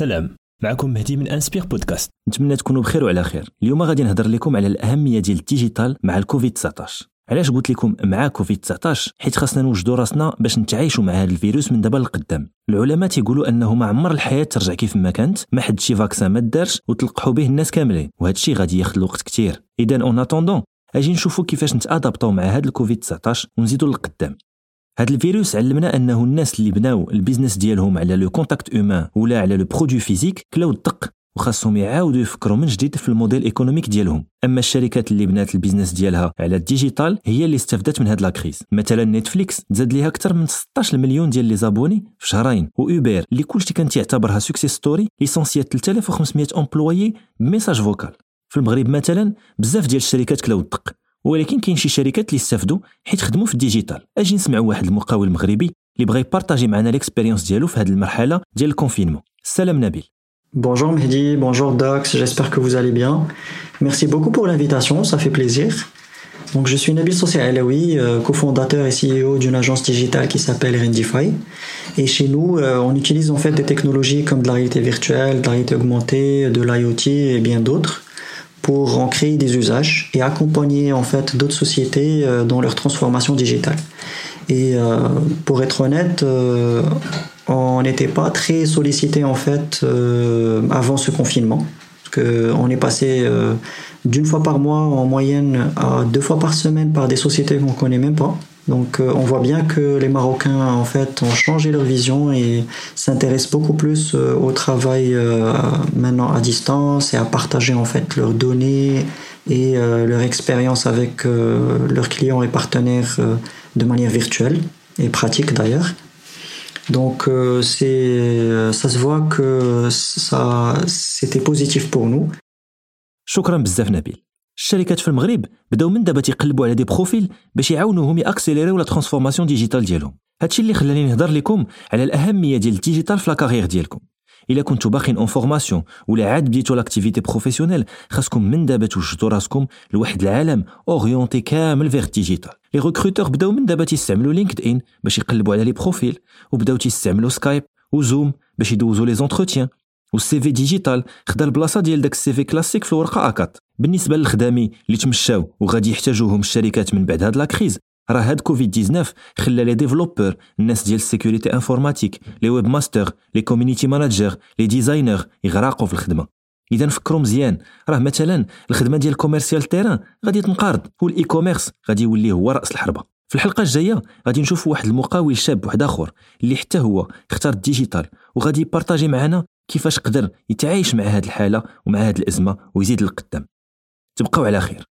سلام معكم مهدي من Inspire Podcast نتمنى تكونوا بخير وعلى خير. اليوم غادي نهضر لكم على الأهمية ديال ال digital مع الكوفيد 19 علاش قلت لكم مع كوفيد 19 حيت خاصنا نوجدوا راسنا باش نتعايشوا مع هذا الفيروس من دابا لقدام العلماء تيقولوا أنه ما عمر الحياة ترجع كيف ما كانت ما حد شي vaccin ما دارش وتلقحوا به الناس كاملين. وهذا الشيء غادي ياخذ الوقت كثير اذا en attendant أجي نشوفوا كيفاش نتادابطوا مع هذا الكوفيد 19 ونزيدوا للقدام. هذا الفيروس علمنا أنه الناس اللي بناو ال business ديالهم على le contact humain ولا على le produit physique كلاو الدق وخاصهم يعاودوا يفكروا من جديد في ال modèle économique ديالهم. أما الشركات اللي بنات ال business ديالها على ال digital هي اللي استفدت من هاد la crise مثلا Netflix تزاد ليها أكثر من 16 مليون ديال les abonnés في شهرين و Uber اللي كلشي كان تيعتبرها success story ليسونسيات 3500 employés ب message vocal في المغرب مثلا بزاف ديال الشركات كلاو الدق ولكن كاين شي شركات اللي استفدوا حيت خدموا في الديجيتال اجي نسمعوا واحد المقاول مغربي اللي بغى يبارطاجي معنا ليكسبيريونس ديالو في هذه المرحله ديال الكونفينمون السلام نبيل Bonjour Mehdi, bonjour Docs, j'espère que vous allez bien. Merci beaucoup pour l'invitation, ça fait plaisir. Donc je suis Nabil Sossi Alaoui, euh, cofondateur et CEO d'une agence digitale qui s'appelle Rendify. Et chez nous, euh, on utilise en fait des technologies comme de la réalité virtuelle, de la réalité augmentée, de l'IoT et bien d'autres pour en créer des usages et accompagner en fait d'autres sociétés euh, dans leur transformation digitale. Et pour être honnête, on n'était pas très sollicité en fait euh, avant ce confinement. Parce qu'on est passé euh, d'une fois par mois en moyenne à deux fois par semaine par des sociétés qu'on connaît même pas. Donc euh, on voit bien que les Marocains en fait ont changé leur vision et s'intéressent beaucoup plus euh, au travail euh, maintenant à distance et à partager en fait leurs données et leur expérience avec leurs clients et partenaires de manière virtuelle et pratique d'ailleurs. Donc c'est ça se voit que ça c'était positif pour nous. شكرا بزاف الشركات في المغرب بداو من دابا تيقلبوا على des profils باش يعاونوهم يأكسيليريو la transformation digitale ديالهم. هادشي اللي خلاني نهضر لكم على الأهمية ديال الديجيتال في la carrière ديالكم. إلا كنتو باقيين en formation ولا عاد بديتو l'activité professionnelle خاصكم من دابا توجدوا راسكم لواحد العالم orienté كامل vers digital. les recruteurs بداو من دابا تيستعملوا LinkedIn باش يقلبوا على les profils وبداو تيستعملوا Skype و Zoom باش يدوزوا les entretiens. وال CV digital خدا البلاصه ديال داك ال CV classique في الورقة A4 بالنسبة للخدامي اللي تمشاو وغادي يحتاجوهم الشركات من بعد هاد la crise راه هاد كوفيد 19 خلى les développeurs الناس ديال ال sécurité informatique les webmasters les community managers les designers يغرقوا في الخدمة. إذا فكروا مزيان راه مثلا الخدمة ديال commercial terrain غادي تنقرض وال e-commerce غادي يولي هو رأس الحربة. في الحلقة الجاية غادي نشوفوا واحد المقاول شاب واحد آخر اللي حتى هو اختار ال digital وغادي يبارطاجي معنا كيفاش قدر يتعايش مع هذه الحالة ومع هذه الأزمة ويزيد للقدام. تبقاو على خير.